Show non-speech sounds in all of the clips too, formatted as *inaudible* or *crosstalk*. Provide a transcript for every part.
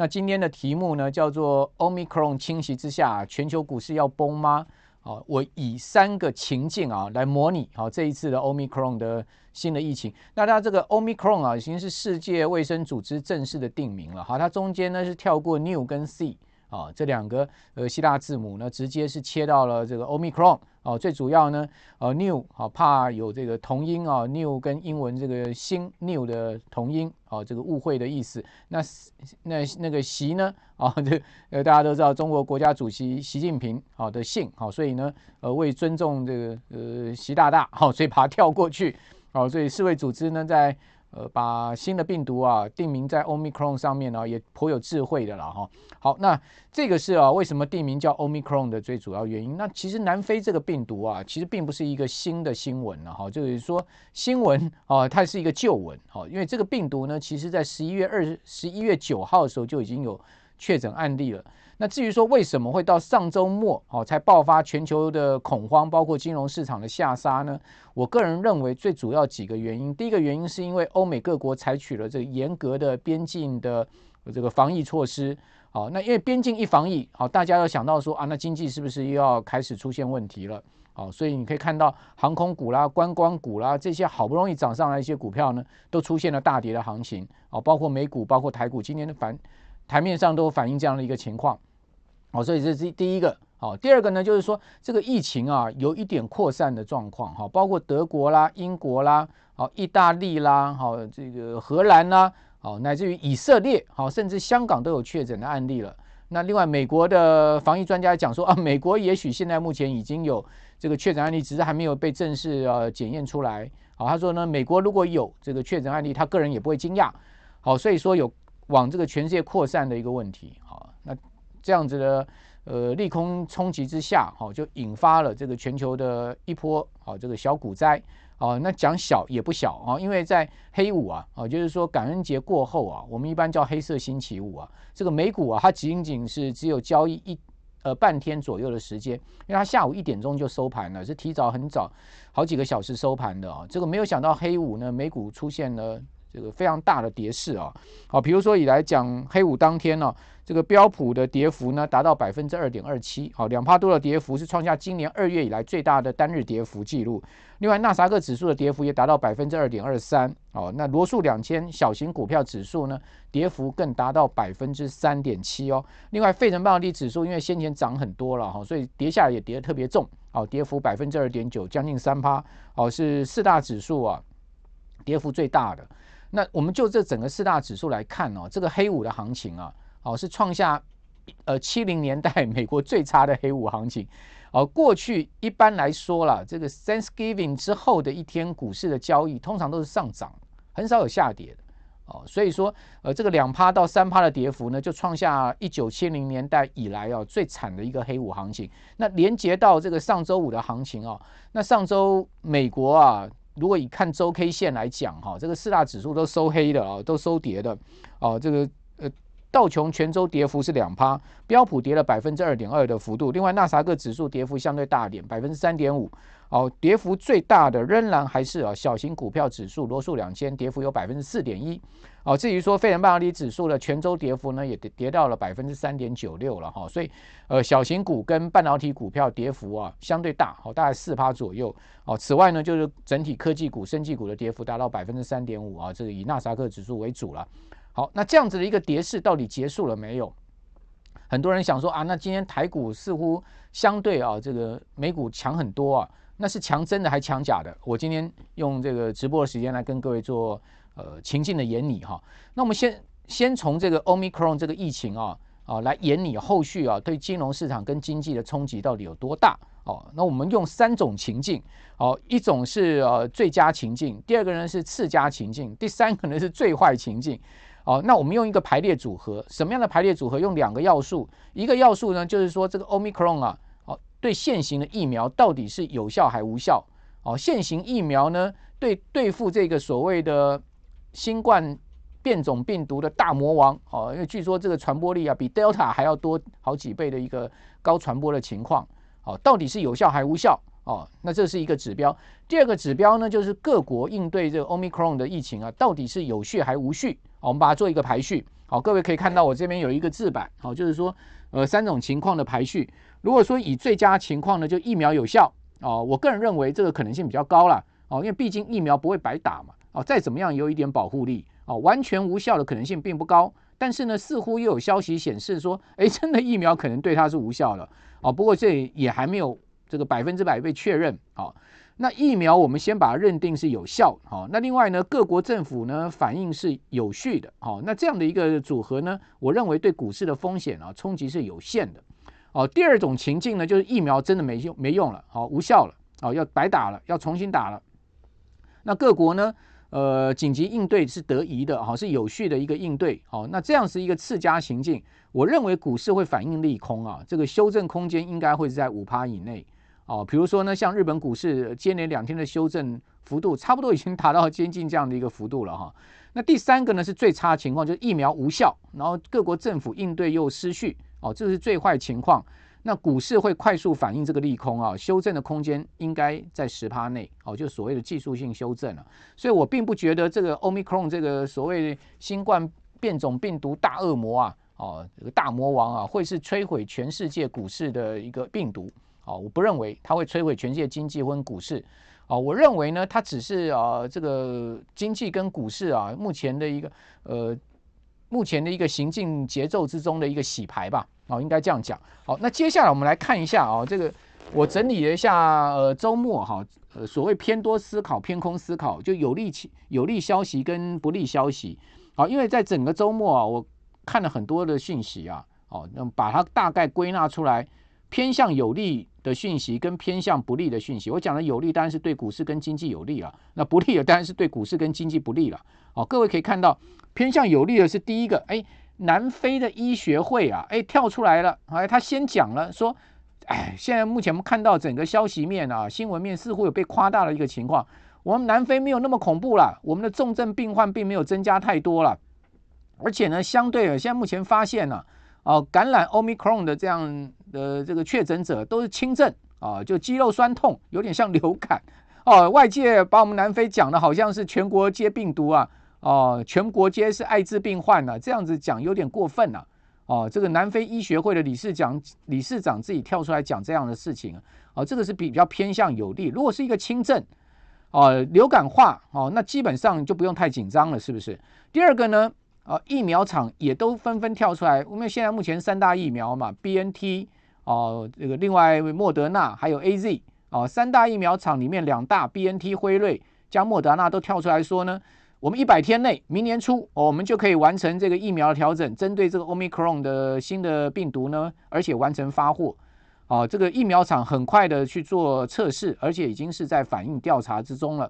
那今天的题目呢，叫做 Omicron 侵袭之下，全球股市要崩吗？好，我以三个情境啊来模拟好这一次的 Omicron 的新的疫情。那它这个 Omicron 啊，已经是世界卫生组织正式的定名了。好，它中间呢是跳过 New 跟 C。啊，这两个呃希腊字母呢，直接是切到了这个 Omicron 哦，最主要呢，呃，New 啊，怕有这个同音啊，New 跟英文这个新 New 的同音啊，这个误会的意思。那那那个习呢啊，这呃大家都知道中国国家主席习近平啊的姓啊，所以呢呃为尊重这个呃习大大好，所以把它跳过去啊，所以世卫组织呢在。呃，把新的病毒啊定名在 Omicron 上面呢，也颇有智慧的了哈。好，那这个是啊，为什么定名叫 Omicron 的最主要原因？那其实南非这个病毒啊，其实并不是一个新的新闻了哈，就是说新闻啊，它是一个旧闻哈，因为这个病毒呢，其实在十一月二十、十一月九号的时候就已经有确诊案例了。那至于说为什么会到上周末哦才爆发全球的恐慌，包括金融市场的下杀呢？我个人认为最主要几个原因，第一个原因是因为欧美各国采取了这个严格的边境的这个防疫措施，好，那因为边境一防疫，好，大家要想到说啊，那经济是不是又要开始出现问题了？好，所以你可以看到航空股啦、观光股啦这些好不容易涨上来一些股票呢，都出现了大跌的行情，啊，包括美股、包括台股，今天的反台面上都反映这样的一个情况。好，所以这是第一个。好，第二个呢，就是说这个疫情啊，有一点扩散的状况。哈，包括德国啦、英国啦、好、意大利啦、好这个荷兰啦，好乃至于以色列，好甚至香港都有确诊的案例了。那另外，美国的防疫专家讲说啊，美国也许现在目前已经有这个确诊案例，只是还没有被正式呃检验出来。好，他说呢，美国如果有这个确诊案例，他个人也不会惊讶。好，所以说有往这个全世界扩散的一个问题。好，那。这样子的呃利空冲击之下，好，就引发了这个全球的一波好这个小股灾啊。那讲小也不小啊，因为在黑五啊啊，就是说感恩节过后啊，我们一般叫黑色星期五啊，这个美股啊，它仅仅是只有交易一呃半天左右的时间，因为它下午一点钟就收盘了，是提早很早好几个小时收盘的啊。这个没有想到黑五呢，美股出现了这个非常大的跌势啊。好，比如说以来讲黑五当天呢、啊。这个标普的跌幅呢，达到百分之二点二七，好，两趴多的跌幅是创下今年二月以来最大的单日跌幅记录。另外，纳斯克指数的跌幅也达到百分之二点二三，哦，那罗素两千小型股票指数呢，跌幅更达到百分之三点七哦。另外，费城半导体指数因为先前涨很多了哈，所以跌下来也跌得特别重，哦，跌幅百分之二点九，将近三趴，哦，是四大指数啊，跌幅最大的。那我们就这整个四大指数来看哦，这个黑五的行情啊。哦，是创下呃七零年代美国最差的黑五行情。哦，过去一般来说啦，这个 Thanksgiving 之后的一天股市的交易通常都是上涨，很少有下跌的。哦，所以说呃这个两趴到三趴的跌幅呢，就创下一九七零年代以来啊最惨的一个黑五行情。那连接到这个上周五的行情啊，那上周美国啊，如果以看周 K 线来讲哈，这个四大指数都收黑的啊，都收跌的。哦，这个呃。道琼全周跌幅是两趴，标普跌了百分之二点二的幅度。另外，纳斯达克指数跌幅相对大点，百分之三点五。哦，跌幅最大的仍然还是啊小型股票指数罗素两千，跌幅有百分之四点一。哦，至于说费城半导体指数的全周跌幅呢，也跌跌到了百分之三点九六了哈。所以，呃，小型股跟半导体股票跌幅啊相对大，好，大概四趴左右。哦，此外呢，就是整体科技股、生技股的跌幅达到百分之三点五啊，这个以纳斯克指数为主了。好，那这样子的一个跌势到底结束了没有？很多人想说啊，那今天台股似乎相对啊这个美股强很多啊，那是强真的还强假的？我今天用这个直播的时间来跟各位做呃情境的演拟哈。那我们先先从这个 Omicron 这个疫情啊啊来演拟后续啊对金融市场跟经济的冲击到底有多大？哦，那我们用三种情境，哦，一种是呃最佳情境，第二个呢是次佳情境，第三个呢是最坏情境。哦，那我们用一个排列组合，什么样的排列组合？用两个要素，一个要素呢，就是说这个 Omicron 啊，哦，对现行的疫苗到底是有效还无效？哦，现行疫苗呢，对对付这个所谓的新冠变种病毒的大魔王，哦，因为据说这个传播力啊，比 Delta 还要多好几倍的一个高传播的情况，哦，到底是有效还无效？哦，那这是一个指标。第二个指标呢，就是各国应对这个 Omicron 的疫情啊，到底是有序还无序？我们把它做一个排序。好，各位可以看到我这边有一个字板，好，就是说呃三种情况的排序。如果说以最佳情况呢，就疫苗有效哦，我个人认为这个可能性比较高了哦，因为毕竟疫苗不会白打嘛，哦，再怎么样也有一点保护力哦，完全无效的可能性并不高。但是呢，似乎又有消息显示说，哎，真的疫苗可能对它是无效了哦。不过这也还没有这个百分之百被确认哦。那疫苗我们先把它认定是有效哦。那另外呢，各国政府呢反应是有序的哦。那这样的一个组合呢，我认为对股市的风险啊冲击是有限的哦。第二种情境呢，就是疫苗真的没用没用了，好无效了，哦要白打了，要重新打了。那各国呢？呃，紧急应对是得宜的，哈，是有序的一个应对，好，那这样是一个次佳情境，我认为股市会反应利空啊，这个修正空间应该会是在五趴以内，哦，比如说呢，像日本股市接连两天的修正幅度，差不多已经达到接近这样的一个幅度了哈。那第三个呢是最差情况，就是疫苗无效，然后各国政府应对又失序，哦，这是最坏情况。那股市会快速反映这个利空啊，修正的空间应该在十趴内，哦，就所谓的技术性修正了。所以我并不觉得这个 Omicron 这个所谓新冠变种病毒大恶魔啊，哦，这个大魔王啊，会是摧毁全世界股市的一个病毒。哦，我不认为它会摧毁全世界经济或股市。哦，我认为呢，它只是啊，这个经济跟股市啊，目前的一个呃。目前的一个行进节奏之中的一个洗牌吧，哦，应该这样讲。好，那接下来我们来看一下啊，这个我整理了一下，呃，周末哈，呃，所谓偏多思考、偏空思考，就有利有利消息跟不利消息。好，因为在整个周末啊，我看了很多的讯息啊，哦，那把它大概归纳出来，偏向有利的讯息跟偏向不利的讯息。我讲的有利当然是对股市跟经济有利了，那不利的当然是对股市跟经济不利了。好，各位可以看到。偏向有利的是第一个，哎，南非的医学会啊，哎，跳出来了，哎，他先讲了，说，哎，现在目前我们看到整个消息面啊，新闻面似乎有被夸大的一个情况，我们南非没有那么恐怖了，我们的重症病患并没有增加太多了，而且呢，相对的，现在目前发现呢，哦，感染 Omicron 的这样的这个确诊者都是轻症啊，就肌肉酸痛，有点像流感，哦，外界把我们南非讲的好像是全国皆病毒啊。哦，全国皆是艾滋病患了，这样子讲有点过分了。哦，这个南非医学会的理事长理事长自己跳出来讲这样的事情，哦，这个是比较偏向有利。如果是一个轻症，哦，流感化，哦，那基本上就不用太紧张了，是不是？第二个呢，啊，疫苗厂也都纷纷跳出来，我们现在目前三大疫苗嘛，BNT，哦，这个另外莫德纳还有 AZ，哦，三大疫苗厂里面两大 BNT 辉瑞加莫德纳都跳出来说呢。我们一百天内，明年初，哦，我们就可以完成这个疫苗的调整，针对这个 Omicron 的新的病毒呢，而且完成发货。哦，这个疫苗厂很快的去做测试，而且已经是在反应调查之中了。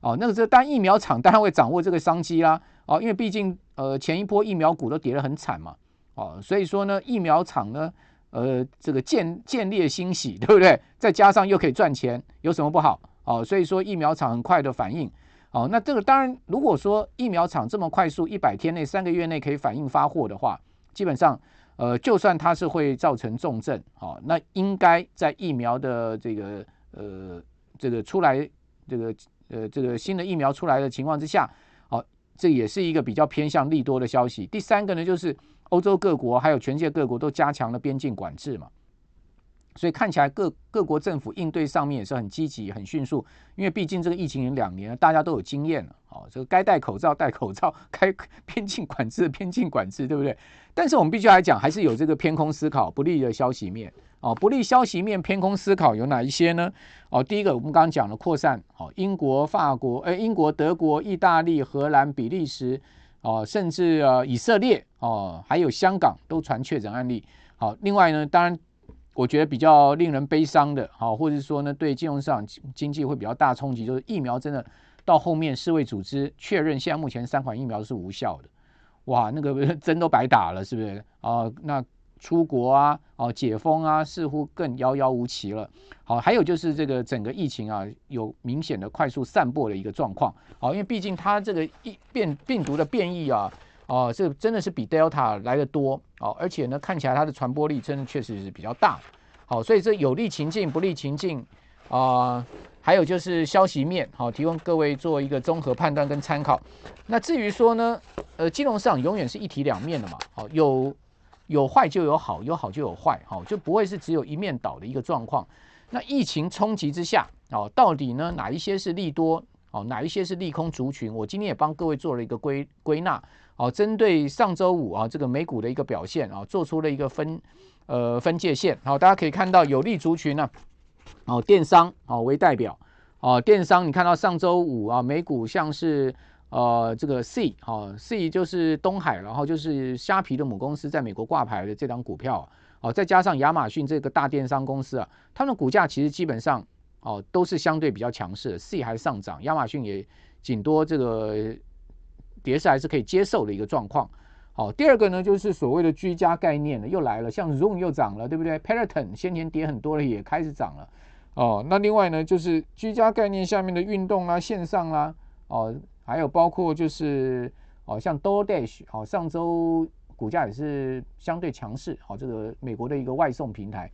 哦，那个这单疫苗厂当然会掌握这个商机啦。哦，因为毕竟呃前一波疫苗股都跌得很惨嘛。哦，所以说呢，疫苗厂呢，呃，这个见见猎心喜，对不对？再加上又可以赚钱，有什么不好？哦，所以说疫苗厂很快的反应。哦，那这个当然，如果说疫苗厂这么快速，一百天内、三个月内可以反应发货的话，基本上，呃，就算它是会造成重症，哦，那应该在疫苗的这个呃这个出来，这个呃这个新的疫苗出来的情况之下，哦，这也是一个比较偏向利多的消息。第三个呢，就是欧洲各国还有全世界各国都加强了边境管制嘛。所以看起来各各国政府应对上面也是很积极、很迅速，因为毕竟这个疫情已经两年了，大家都有经验了。哦，这个该戴口罩戴口罩，该 *laughs* 边境管制边境管制，对不对？但是我们必须来讲，还是有这个偏空思考、不利的消息面。哦，不利消息面偏空思考有哪一些呢？哦，第一个我们刚刚讲了扩散，哦，英国、法国，哎，英国、德国、意大利、荷兰、比利时，哦，甚至呃以色列，哦，还有香港都传确诊案例。好，另外呢，当然。我觉得比较令人悲伤的，好，或者说呢，对金融市场经济会比较大冲击，就是疫苗真的到后面世卫组织确认，现在目前三款疫苗是无效的，哇，那个 *laughs* 针都白打了，是不是啊？那出国啊，哦，解封啊，似乎更遥遥无期了。好，还有就是这个整个疫情啊，有明显的快速散播的一个状况。好，因为毕竟它这个疫变病毒的变异啊。哦，这真的是比 Delta 来的多哦，而且呢，看起来它的传播力真的确实是比较大。好，所以这有利情境、不利情境啊、还有就是消息面，好，提供各位做一个综合判断跟参考。那至于说呢，呃，金融市场永远是一体两面的嘛，好，有有坏就有好，有好就有坏，好，就不会是只有一面倒的一个状况。那疫情冲击之下，哦，到底呢哪一些是利多，哦，哪一些是利空族群？我今天也帮各位做了一个归归纳，哦，针对上周五啊这个美股的一个表现啊，做出了一个分呃分界线，好，大家可以看到有利族群呢。哦，电商哦为代表哦，电商你看到上周五啊，美股像是呃这个 C 哦，C 就是东海，然后就是虾皮的母公司在美国挂牌的这档股票哦，再加上亚马逊这个大电商公司啊，他们的股价其实基本上哦都是相对比较强势，C 还是上涨，亚马逊也仅多这个跌势还是可以接受的一个状况。好，第二个呢就是所谓的居家概念呢又来了，像 Zoom 又涨了，对不对？Peloton 先前跌很多了，也开始涨了。哦，那另外呢，就是居家概念下面的运动啊、线上啦，哦，还有包括就是哦，像 DoorDash，哦，上周股价也是相对强势，好、哦，这个美国的一个外送平台，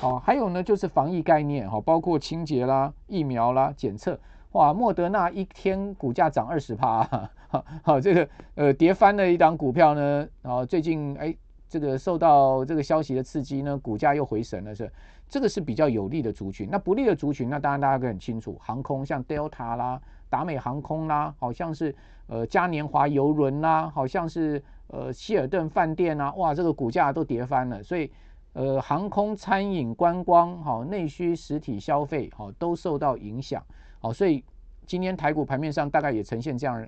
哦，还有呢就是防疫概念，哈、包括清洁啦、疫苗啦、检测，哇，莫德纳一天股价涨二十趴，好，好，这个呃跌翻了一档股票呢，然后最近哎。这个受到这个消息的刺激呢，股价又回神了，是这个是比较有利的族群。那不利的族群，那当然大家都很清楚，航空像 Delta 啦、达美航空啦，好像是呃嘉年华游轮啦，好像是呃希尔顿饭店啊，哇，这个股价都跌翻了。所以呃航空、餐饮、观光，好内需、实体消费，好都受到影响。好，所以今天台股盘面上大概也呈现这样。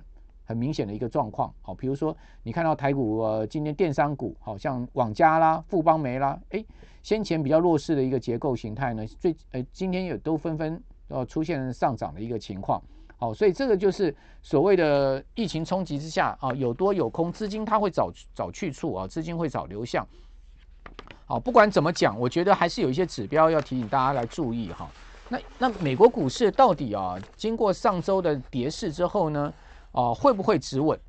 很明显的一个状况，好，比如说你看到台股呃，今天电商股好像网家啦、富邦媒啦，先前比较弱势的一个结构形态呢，最呃今天也都纷纷呃出现上涨的一个情况，好，所以这个就是所谓的疫情冲击之下啊，有多有空，资金它会找找去处啊，资金会找流向，好，不管怎么讲，我觉得还是有一些指标要提醒大家来注意哈。那那美国股市到底啊，经过上周的跌势之后呢？啊，会不会止稳？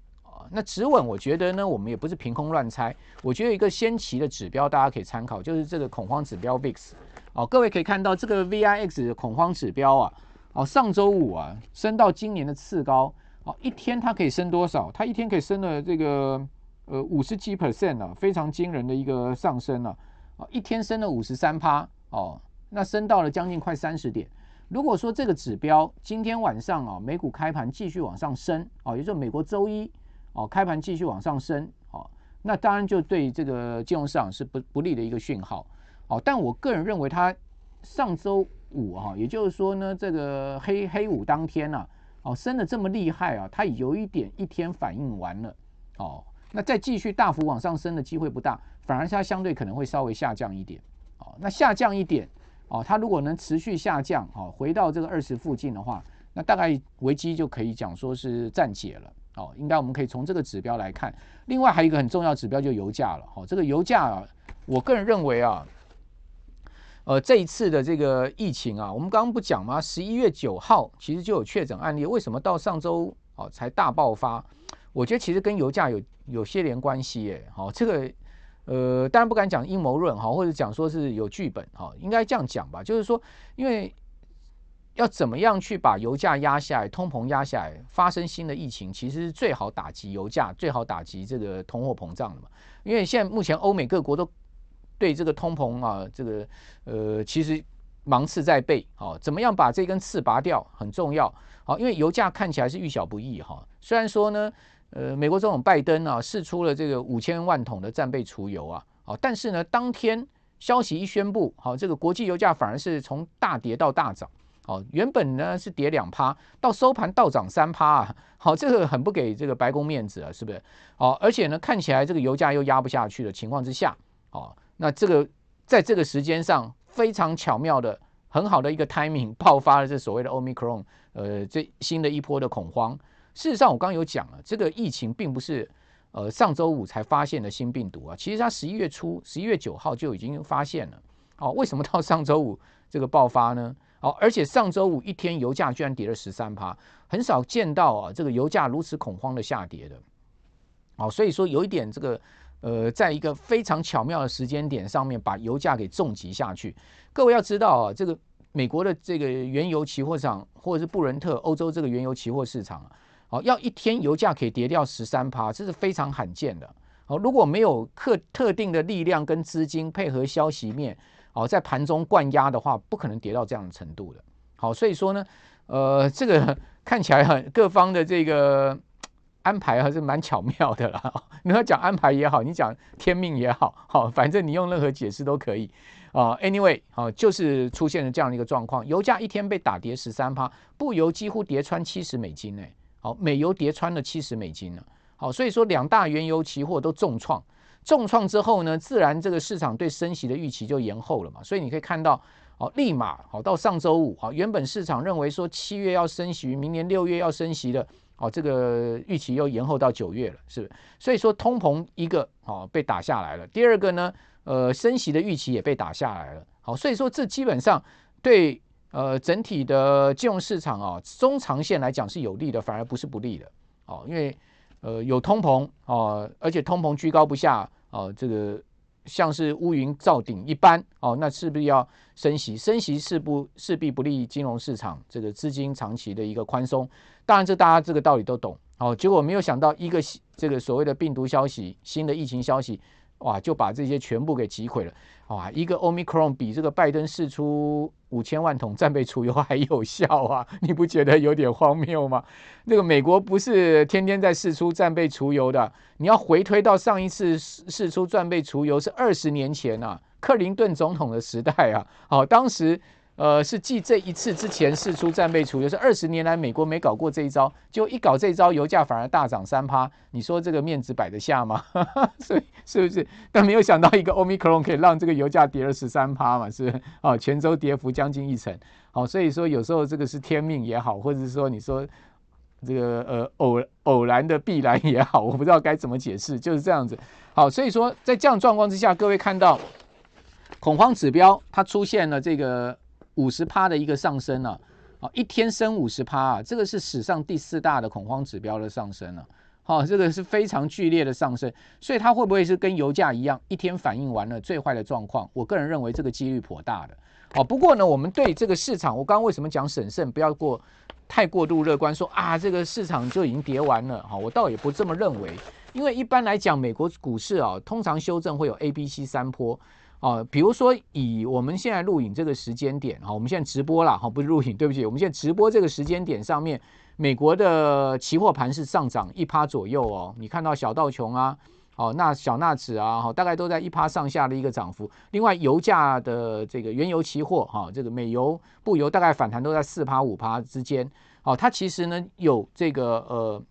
那止稳，我觉得呢，我们也不是凭空乱猜。我觉得一个先期的指标，大家可以参考，就是这个恐慌指标 VIX。哦，各位可以看到这个 VIX 的恐慌指标啊，哦，上周五啊升到今年的次高，哦，一天它可以升多少？它一天可以升了这个呃五十几 percent 啊，非常惊人的一个上升啊，啊，一天升了五十三趴，哦，那升到了将近快三十点。如果说这个指标今天晚上啊，美股开盘继续往上升啊，也就是美国周一哦开盘继续往上升哦，那当然就对这个金融市场是不不利的一个讯号哦。但我个人认为，它上周五哈，也就是说呢，这个黑黑五当天呐，哦升的这么厉害啊，它有一点一天反应完了哦，那再继续大幅往上升的机会不大，反而它相对可能会稍微下降一点哦。那下降一点。哦，它如果能持续下降，哦，回到这个二十附近的话，那大概危机就可以讲说是暂解了。哦，应该我们可以从这个指标来看。另外还有一个很重要指标就是油价了。哦，这个油价啊，我个人认为啊，呃，这一次的这个疫情啊，我们刚刚不讲吗？十一月九号其实就有确诊案例，为什么到上周哦才大爆发？我觉得其实跟油价有有些连关系耶。好，这个。呃，当然不敢讲阴谋论哈，或者讲说是有剧本哈，应该这样讲吧，就是说，因为要怎么样去把油价压下来，通膨压下来，发生新的疫情，其实是最好打击油价，最好打击这个通货膨胀的嘛。因为现在目前欧美各国都对这个通膨啊，这个呃，其实芒刺在背，好，怎么样把这根刺拔掉很重要，好，因为油价看起来是遇小不易哈，虽然说呢。呃，美国总统拜登啊，试出了这个五千万桶的战备储油啊，好，但是呢，当天消息一宣布，好，这个国际油价反而是从大跌到大涨，好，原本呢是跌两趴，到收盘倒涨三趴啊，好，这个很不给这个白宫面子啊，是不是？好，而且呢，看起来这个油价又压不下去的情况之下，好，那这个在这个时间上非常巧妙的、很好的一个 timing *laughs* 爆发了这所谓的 Omicron，呃，这新的一波的恐慌。事实上，我刚刚有讲了，这个疫情并不是呃上周五才发现的新病毒啊，其实它十一月初，十一月九号就已经发现了。哦，为什么到上周五这个爆发呢？哦，而且上周五一天油价居然跌了十三趴，很少见到啊这个油价如此恐慌的下跌的。哦，所以说有一点这个呃，在一个非常巧妙的时间点上面把油价给重击下去。各位要知道啊，这个美国的这个原油期货市场，或者是布伦特欧洲这个原油期货市场啊，哦，要一天油价可以跌掉十三趴，这是非常罕见的。哦，如果没有特特定的力量跟资金配合消息面，哦，在盘中灌压的话，不可能跌到这样的程度的。好，所以说呢，呃，这个 *laughs* 看起来很各方的这个安排还是蛮巧妙的啦。*laughs* 你要讲安排也好，你讲天命也好，好，反正你用任何解释都可以啊。Anyway，好，就是出现了这样的一个状况，油价一天被打跌十三趴，布油几乎跌穿七十美金呢。好，美油跌穿了七十美金了。好，所以说两大原油期货都重创，重创之后呢，自然这个市场对升息的预期就延后了嘛。所以你可以看到，好，立马好到上周五，好，原本市场认为说七月要升息，明年六月要升息的，好，这个预期又延后到九月了，是不是？所以说通膨一个好被打下来了，第二个呢，呃，升息的预期也被打下来了。好，所以说这基本上对呃整体的金融市场啊，中长线来讲是有利的，反而不是不利的。哦，因为呃，有通膨哦，而且通膨居高不下哦，这个像是乌云罩顶一般哦，那是不是要升息？升息势不势必不利于金融市场这个资金长期的一个宽松。当然，这大家这个道理都懂哦。结果没有想到一个这个所谓的病毒消息、新的疫情消息，哇，就把这些全部给击毁了。哇，一个 Omicron 比这个拜登试出五千万桶战备储油还有效啊！你不觉得有点荒谬吗？那个美国不是天天在试出战备储油的，你要回推到上一次试试出战备储油是二十年前啊，克林顿总统的时代啊，好，当时。呃，是继这一次之前试出战备储油，是二十年来美国没搞过这一招，就一搞这一招，油价反而大涨三趴。你说这个面子摆得下吗？*laughs* 所以是不是？但没有想到一个 Omicron 可以让这个油价跌了十三趴嘛？是不是？啊，全周跌幅将近一成。好，所以说有时候这个是天命也好，或者是说你说这个呃偶偶然的必然也好，我不知道该怎么解释，就是这样子。好，所以说在这样状况之下，各位看到恐慌指标它出现了这个。五十趴的一个上升了，啊，一天升五十趴啊，这个是史上第四大的恐慌指标的上升了，好，这个是非常剧烈的上升，所以它会不会是跟油价一样，一天反应完了最坏的状况？我个人认为这个几率颇大的，好，不过呢，我们对这个市场，我刚刚为什么讲审慎，不要过太过度乐观，说啊，这个市场就已经跌完了，好，我倒也不这么认为，因为一般来讲，美国股市啊，通常修正会有 A、B、C 三波。哦，比如说以我们现在录影这个时间点，哈，我们现在直播了，哈，不是录影，对不起，我们现在直播这个时间点上面，美国的期货盘是上涨一趴左右哦。你看到小道琼啊，哦，那小纳指啊，哈，大概都在一趴上下的一个涨幅。另外，油价的这个原油期货，哈，这个美油、布油大概反弹都在四趴五趴之间。哦，它其实呢有这个呃，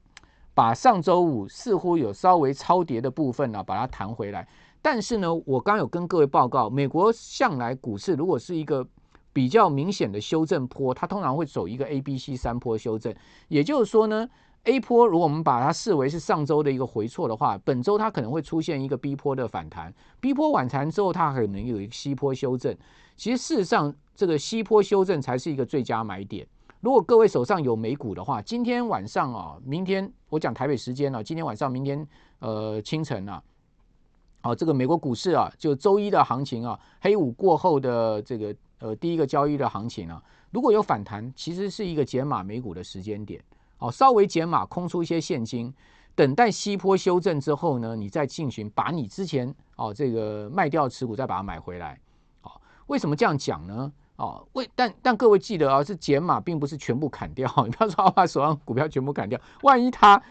把上周五似乎有稍微超跌的部分呢，把它弹回来。但是呢，我刚有跟各位报告，美国向来股市如果是一个比较明显的修正波，它通常会走一个 A、B、C 三波修正。也就是说呢，A 波如果我们把它视为是上周的一个回错的话，本周它可能会出现一个 B 波的反弹。B 波反弹之后，它可能有一个 C 波修正。其实事实上，这个 C 波修正才是一个最佳买点。如果各位手上有美股的话，今天晚上啊，明天我讲台北时间啊，今天晚上、明天呃清晨啊。好，这个美国股市啊，就周一的行情啊，黑五过后的这个呃第一个交易的行情啊，如果有反弹，其实是一个减码美股的时间点。好，稍微减码空出一些现金，等待西坡修正之后呢，你再进行把你之前哦这个卖掉持股再把它买回来。好，为什么这样讲呢？哦，为但但各位记得啊，是减码，并不是全部砍掉。*laughs* 你不要说 *laughs* 把手上股票全部砍掉，万一它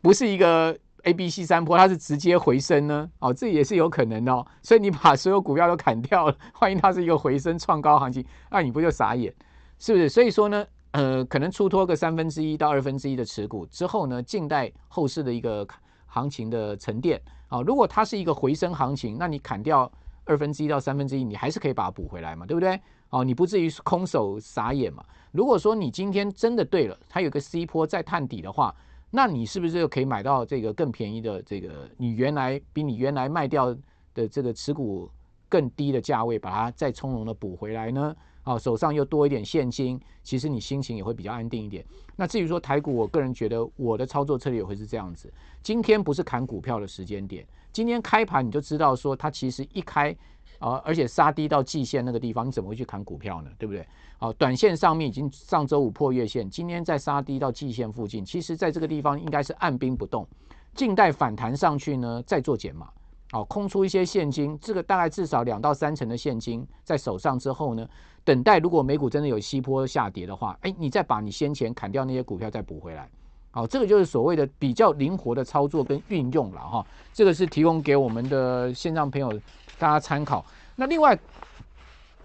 不是一个。A、B、C 三波，它是直接回升呢？哦，这也是有可能哦。所以你把所有股票都砍掉了，万一它是一个回升创高行情，那你不就傻眼？是不是？所以说呢，呃，可能出脱个三分之一到二分之一的持股之后呢，静待后市的一个行情的沉淀。啊，如果它是一个回升行情，那你砍掉二分之一到三分之一，你还是可以把它补回来嘛，对不对？哦，你不至于空手傻眼嘛。如果说你今天真的对了，它有个 C 波在探底的话。那你是不是就可以买到这个更便宜的这个？你原来比你原来卖掉的这个持股更低的价位，把它再从容的补回来呢？啊，手上又多一点现金，其实你心情也会比较安定一点。那至于说台股，我个人觉得我的操作策略也会是这样子。今天不是砍股票的时间点，今天开盘你就知道说它其实一开啊，而且杀低到季线那个地方，你怎么会去砍股票呢？对不对？好，短线上面已经上周五破月线，今天再杀低到季线附近，其实在这个地方应该是按兵不动，静待反弹上去呢，再做减码。好，空出一些现金，这个大概至少两到三成的现金在手上之后呢，等待如果美股真的有西坡下跌的话，哎，你再把你先前砍掉那些股票再补回来。好，这个就是所谓的比较灵活的操作跟运用了哈。这个是提供给我们的线上朋友大家参考。那另外，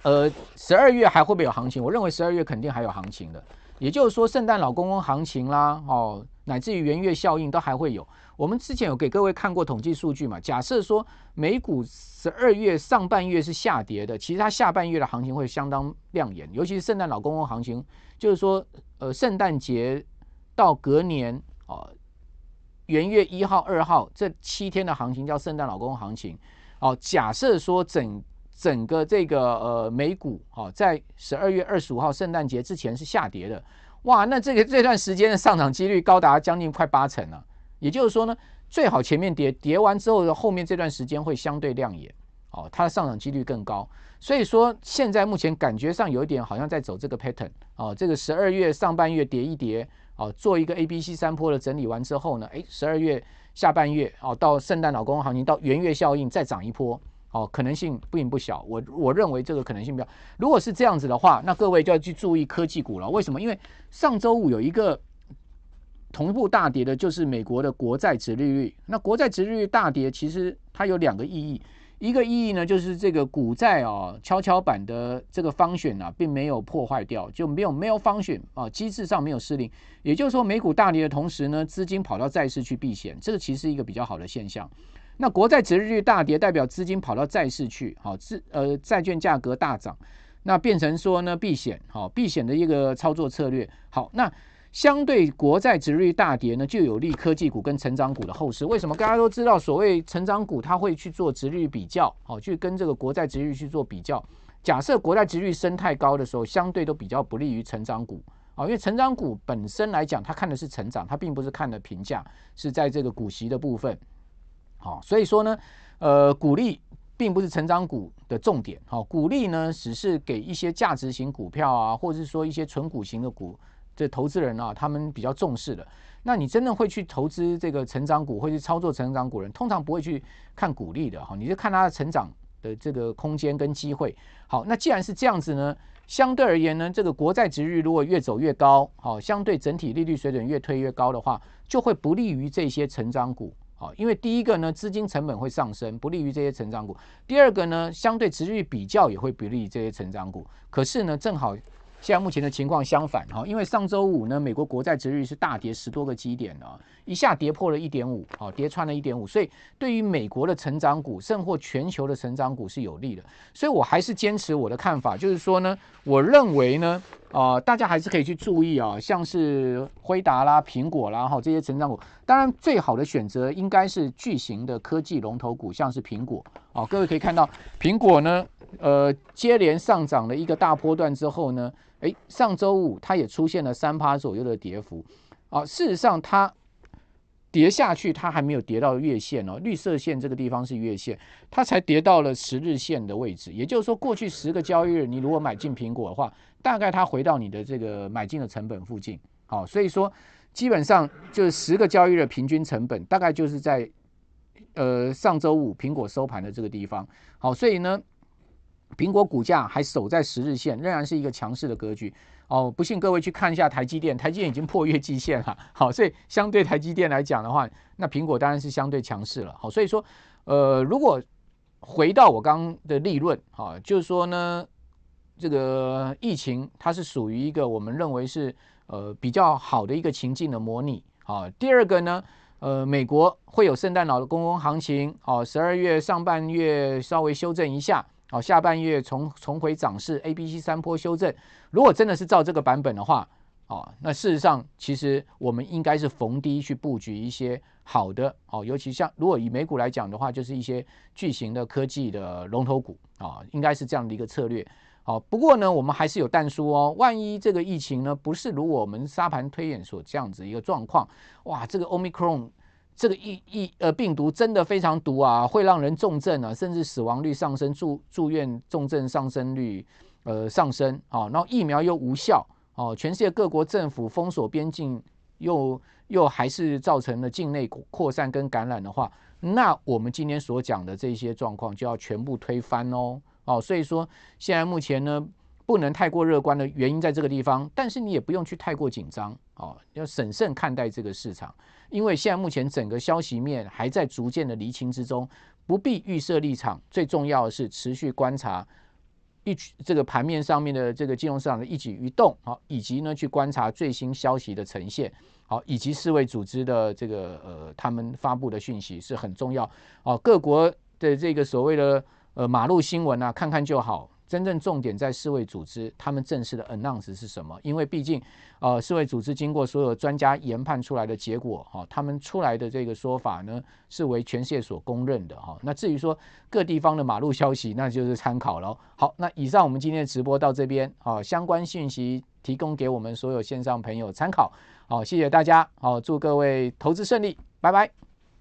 呃，十二月还会不会有行情？我认为十二月肯定还有行情的。也就是说，圣诞老公公行情啦，哦，乃至于元月效应都还会有。我们之前有给各位看过统计数据嘛？假设说美股十二月上半月是下跌的，其实它下半月的行情会相当亮眼，尤其是圣诞老公公行情，就是说，呃，圣诞节到隔年哦，元月一号、二号这七天的行情叫圣诞老公公行情。哦，假设说整整个这个呃美股哦，在十二月二十五号圣诞节之前是下跌的，哇，那这个这段时间的上涨几率高达将近快八成了。也就是说呢，最好前面跌跌完之后的后面这段时间会相对亮眼，哦，它的上涨几率更高。所以说现在目前感觉上有一点好像在走这个 pattern，哦，这个十二月上半月跌一跌，哦，做一个 A、B、C 三波的整理完之后呢，诶，十二月下半月哦，到圣诞老公行情到元月效应再涨一波，哦，可能性不不小。我我认为这个可能性比较，如果是这样子的话，那各位就要去注意科技股了。为什么？因为上周五有一个。同步大跌的就是美国的国债殖利率。那国债殖利率大跌，其实它有两个意义。一个意义呢，就是这个股债啊，跷跷板的这个方选啊，并没有破坏掉，就没有没有方选啊，机制上没有失灵。也就是说，美股大跌的同时呢，资金跑到债市去避险，这个其实是一个比较好的现象。那国债值日率大跌，代表资金跑到债市去，好，资呃债券价格大涨，那变成说呢避险，好避险的一个操作策略。好，那。相对国债殖利率大跌呢，就有利科技股跟成长股的后市。为什么？大家都知道，所谓成长股，它会去做殖利率比较，好，去跟这个国债殖利率去做比较。假设国债殖利率升太高的时候，相对都比较不利于成长股，啊，因为成长股本身来讲，它看的是成长，它并不是看的评价，是在这个股息的部分。好，所以说呢，呃，股利并不是成长股的重点，好，股利呢只是给一些价值型股票啊，或者是说一些纯股型的股。这投资人啊，他们比较重视的。那你真的会去投资这个成长股，会去操作成长股人，通常不会去看股利的哈，你就看它的成长的这个空间跟机会。好，那既然是这样子呢，相对而言呢，这个国债殖率如果越走越高，好，相对整体利率水准越推越高的话，就会不利于这些成长股。好，因为第一个呢，资金成本会上升，不利于这些成长股；第二个呢，相对殖率比较也会不利于这些成长股。可是呢，正好。现在目前的情况相反哈，因为上周五呢，美国国债殖利率是大跌十多个基点的，一下跌破了一点五，好，跌穿了一点五，所以对于美国的成长股，甚或全球的成长股是有利的，所以我还是坚持我的看法，就是说呢，我认为呢，啊、大家还是可以去注意啊，像是辉达啦、苹果啦哈这些成长股，当然最好的选择应该是巨型的科技龙头股，像是苹果，啊，各位可以看到苹果呢，呃，接连上涨了一个大波段之后呢。诶，上周五它也出现了三趴左右的跌幅，啊，事实上它跌下去，它还没有跌到月线哦，绿色线这个地方是月线，它才跌到了十日线的位置。也就是说，过去十个交易日，你如果买进苹果的话，大概它回到你的这个买进的成本附近。好，所以说基本上就是十个交易日平均成本，大概就是在呃上周五苹果收盘的这个地方。好，所以呢。苹果股价还守在十日线，仍然是一个强势的格局哦。不信各位去看一下台积电，台积电已经破月季线了。*laughs* 好，所以相对台积电来讲的话，那苹果当然是相对强势了。好，所以说，呃，如果回到我刚的立论，哈，就是说呢，这个疫情它是属于一个我们认为是呃比较好的一个情境的模拟。好，第二个呢，呃，美国会有圣诞老公公行情，哦，十二月上半月稍微修正一下。好，下半月重重回涨势，A、B、C 三波修正。如果真的是照这个版本的话，哦，那事实上其实我们应该是逢低去布局一些好的哦，尤其像如果以美股来讲的话，就是一些巨型的科技的龙头股啊，应该是这样的一个策略。好，不过呢，我们还是有但书哦，万一这个疫情呢不是如我们沙盘推演所这样子一个状况，哇，这个 Omicron 这个疫疫呃病毒真的非常毒啊，会让人重症啊，甚至死亡率上升，住住院重症上升率呃上升啊，然后疫苗又无效哦，全世界各国政府封锁边境，又又还是造成了境内扩散跟感染的话，那我们今天所讲的这些状况就要全部推翻哦哦，所以说现在目前呢。不能太过乐观的原因在这个地方，但是你也不用去太过紧张哦，要审慎看待这个市场，因为现在目前整个消息面还在逐渐的厘清之中，不必预设立场，最重要的是持续观察一这个盘面上面的这个金融市场的一举一动，好，以及呢去观察最新消息的呈现，好，以及世卫组织的这个呃他们发布的讯息是很重要哦，各国的这个所谓的呃马路新闻啊，看看就好。真正重点在世卫组织，他们正式的 announce 是什么？因为毕竟，呃，世卫组织经过所有专家研判出来的结果，哈、哦，他们出来的这个说法呢，是为全世界所公认的，哈、哦。那至于说各地方的马路消息，那就是参考喽。好，那以上我们今天的直播到这边，好、哦，相关讯息提供给我们所有线上朋友参考，好、哦，谢谢大家，好、哦，祝各位投资顺利，拜拜。